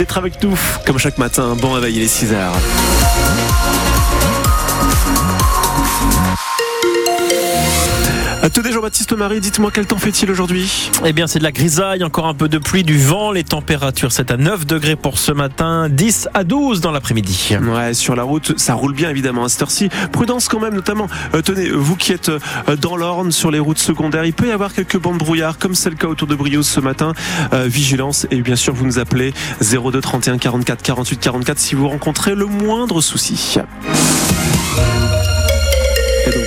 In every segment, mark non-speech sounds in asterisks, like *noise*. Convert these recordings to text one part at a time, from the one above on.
d'être avec nous, comme chaque matin. Bon réveil, il est 6 Tenez Jean-Baptiste Marie, dites-moi quel temps fait-il aujourd'hui? Eh bien c'est de la grisaille, encore un peu de pluie, du vent, les températures c'est à 9 degrés pour ce matin, 10 à 12 dans l'après-midi. Ouais, sur la route ça roule bien évidemment à cette heure-ci. Prudence quand même notamment, euh, tenez, vous qui êtes euh, dans l'Orne sur les routes secondaires, il peut y avoir quelques bandes brouillard comme c'est le cas autour de Briouze ce matin. Euh, vigilance et bien sûr vous nous appelez 02 31 44 48 44 si vous rencontrez le moindre souci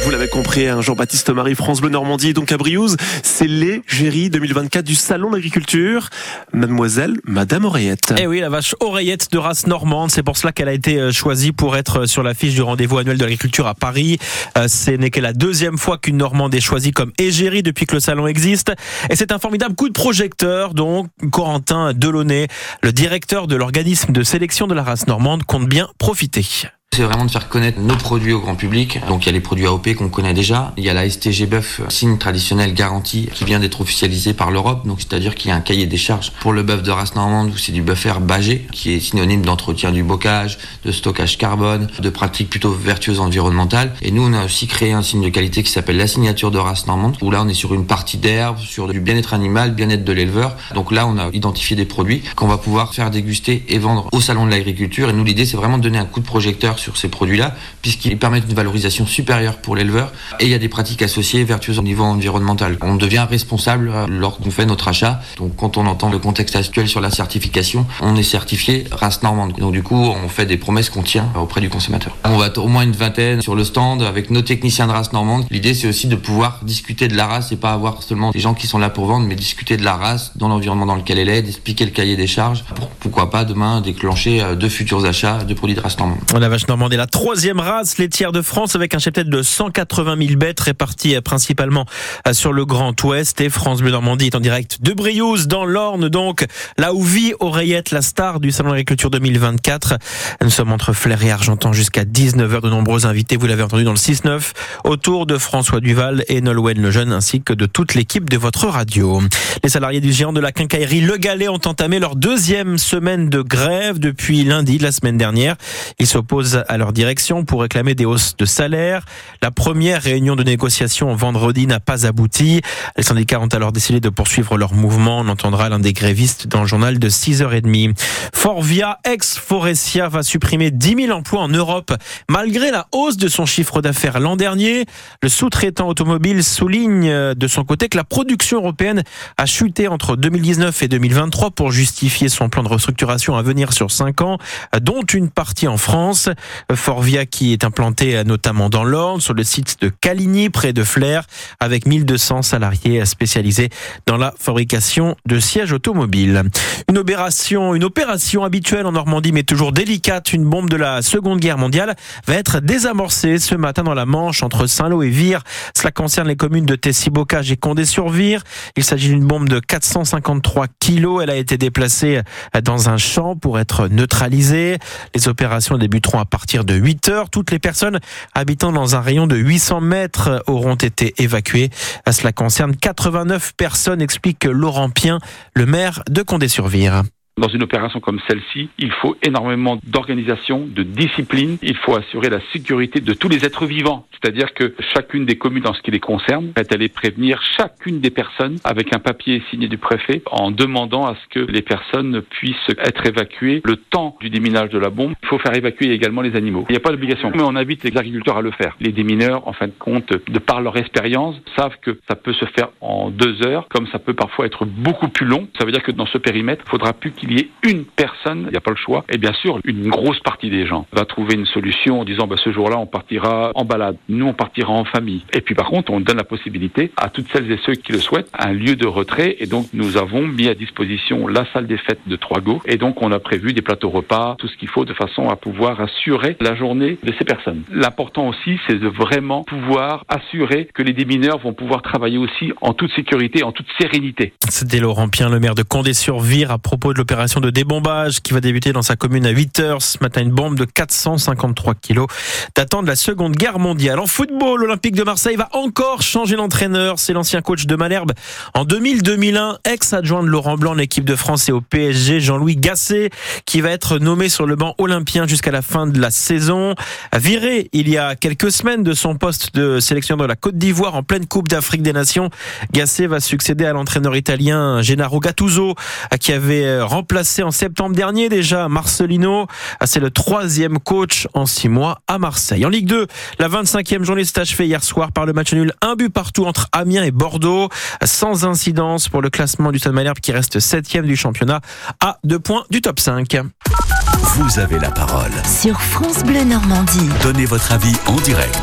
vous l'avez compris, hein, Jean-Baptiste Marie, France Bleu Normandie, donc à Briouze, c'est l'égérie 2024 du Salon d'agriculture. Mademoiselle, Madame Oreillette. Eh oui, la vache Oreillette de race normande, c'est pour cela qu'elle a été euh, choisie pour être euh, sur l'affiche du rendez-vous annuel de l'agriculture à Paris. Euh, ce n'est que la deuxième fois qu'une Normande est choisie comme égérie depuis que le salon existe. Et c'est un formidable coup de projecteur dont Corentin Delaunay, le directeur de l'organisme de sélection de la race normande, compte bien profiter. C'est vraiment de faire connaître nos produits au grand public. Donc il y a les produits AOP qu'on connaît déjà. Il y a la STG bœuf, signe traditionnel garanti, qui vient d'être officialisé par l'Europe. Donc c'est-à-dire qu'il y a un cahier des charges pour le bœuf de race normande où c'est du bœuf herbagé, qui est synonyme d'entretien du bocage, de stockage carbone, de pratiques plutôt vertueuses environnementales. Et nous on a aussi créé un signe de qualité qui s'appelle la signature de race normande, où là on est sur une partie d'herbe, sur du bien-être animal, bien-être de l'éleveur. Donc là on a identifié des produits qu'on va pouvoir faire déguster et vendre au salon de l'agriculture. Et nous l'idée c'est vraiment de donner un coup de projecteur sur ces produits-là, puisqu'ils permettent une valorisation supérieure pour l'éleveur et il y a des pratiques associées vertueuses au niveau environnemental. On devient responsable euh, lorsqu'on fait notre achat. Donc quand on entend le contexte actuel sur la certification, on est certifié race normande. Donc du coup, on fait des promesses qu'on tient auprès du consommateur. On va au moins une vingtaine sur le stand avec nos techniciens de race normande. L'idée c'est aussi de pouvoir discuter de la race et pas avoir seulement des gens qui sont là pour vendre, mais discuter de la race dans l'environnement dans lequel elle est, d'expliquer le cahier des charges pour pourquoi pas demain déclencher euh, de futurs achats de produits de race normande. La troisième race laitière de France avec un cheptel de 180 000 bêtes réparties euh, principalement euh, sur le Grand Ouest. Et France Bleu Normandie est en direct de Briouze dans l'Orne, donc là où vit Oreillette, la star du Salon d'agriculture 2024. Nous sommes entre Flair et Argentan jusqu'à 19h. De nombreux invités, vous l'avez entendu dans le 6-9, autour de François Duval et Nolwenn Lejeune ainsi que de toute l'équipe de votre radio. Les salariés du géant de la quincaillerie Le Galet ont entamé leur deuxième semaine de grève depuis lundi de la semaine dernière. Ils s'opposent à leur direction pour réclamer des hausses de salaire. La première réunion de négociation vendredi n'a pas abouti. Les syndicats ont alors décidé de poursuivre leur mouvement. On entendra l'un des grévistes dans le journal de 6h30. Forvia, ex-Forestia, va supprimer 10 000 emplois en Europe malgré la hausse de son chiffre d'affaires l'an dernier. Le sous-traitant automobile souligne de son côté que la production européenne a chuté entre 2019 et 2023 pour justifier son plan de restructuration à venir sur 5 ans, dont une partie en France. Forvia qui est implanté euh, notamment dans l'Orne, sur le site de Caligny, près de Flers, avec 1200 salariés spécialisés dans la fabrication de sièges automobiles. Une opération, une opération habituelle en Normandie, mais toujours délicate. Une bombe de la Seconde Guerre mondiale va être désamorcée ce matin dans la Manche entre Saint-Lô et Vire. Cela concerne les communes de Tessie-Bocage et Condé-sur-Vire. Il s'agit d'une bombe de 453 kilos. Elle a été déplacée dans un champ pour être neutralisée. Les opérations débuteront à partir de 8 heures. Toutes les personnes habitant dans un rayon de 800 mètres auront été évacuées. Cela concerne 89 personnes, explique Laurent Pien, le maire de Condé-sur-Vire. Dans une opération comme celle-ci, il faut énormément d'organisation, de discipline. Il faut assurer la sécurité de tous les êtres vivants. C'est-à-dire que chacune des communes, dans ce qui les concerne, est allée prévenir chacune des personnes avec un papier signé du préfet en demandant à ce que les personnes puissent être évacuées le temps du déminage de la bombe. Il faut faire évacuer également les animaux. Il n'y a pas d'obligation, mais on invite les agriculteurs à le faire. Les démineurs, en fin de compte, de par leur expérience, savent que ça peut se faire en deux heures, comme ça peut parfois être beaucoup plus long. Ça veut dire que dans ce périmètre, il faudra plus qu'il y ait une personne, il n'y a pas le choix. Et bien sûr, une grosse partie des gens va trouver une solution en disant bah, ce jour-là, on partira en balade, nous, on partira en famille. Et puis par contre, on donne la possibilité à toutes celles et ceux qui le souhaitent un lieu de retrait. Et donc, nous avons mis à disposition la salle des fêtes de Troigo. Et donc, on a prévu des plateaux repas, tout ce qu'il faut de façon à pouvoir assurer la journée de ces personnes. L'important aussi, c'est de vraiment pouvoir assurer que les démineurs vont pouvoir travailler aussi en toute sécurité, en toute sérénité. C'était Laurent Pien, le maire de Condé-sur-Vire, à propos de opération de débombage qui va débuter dans sa commune à 8 heures. Ce matin, une bombe de 453 kilos datant de la Seconde Guerre mondiale. En football, l'Olympique de Marseille va encore changer d'entraîneur. C'est l'ancien coach de Malherbe en 2000-2001, ex-adjoint de Laurent Blanc en équipe de France et au PSG, Jean-Louis Gasset, qui va être nommé sur le banc olympien jusqu'à la fin de la saison. Viré il y a quelques semaines de son poste de sélectionneur de la Côte d'Ivoire en pleine Coupe d'Afrique des Nations, Gasset va succéder à l'entraîneur italien Gennaro Gattuso, qui avait remplacé en septembre dernier déjà Marcelino. C'est le troisième coach en six mois à Marseille. En Ligue 2, la 25e journée s'est achevée hier soir par le match nul, un but partout entre Amiens et Bordeaux, sans incidence pour le classement du Stade Malherbe qui reste septième du championnat à deux points du top 5. Vous avez la parole. Sur France Bleu Normandie. Donnez votre avis en direct.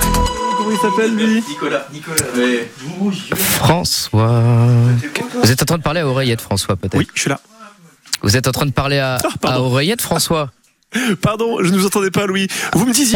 Comment il s'appelle lui? Nicolas. François. Vous êtes en train de parler à Oreillette, François, peut-être Oui, je suis là. Vous êtes en train de parler à, Ah, à Oreillette, François? *laughs* Pardon, je ne vous entendais pas, Louis. Vous me disiez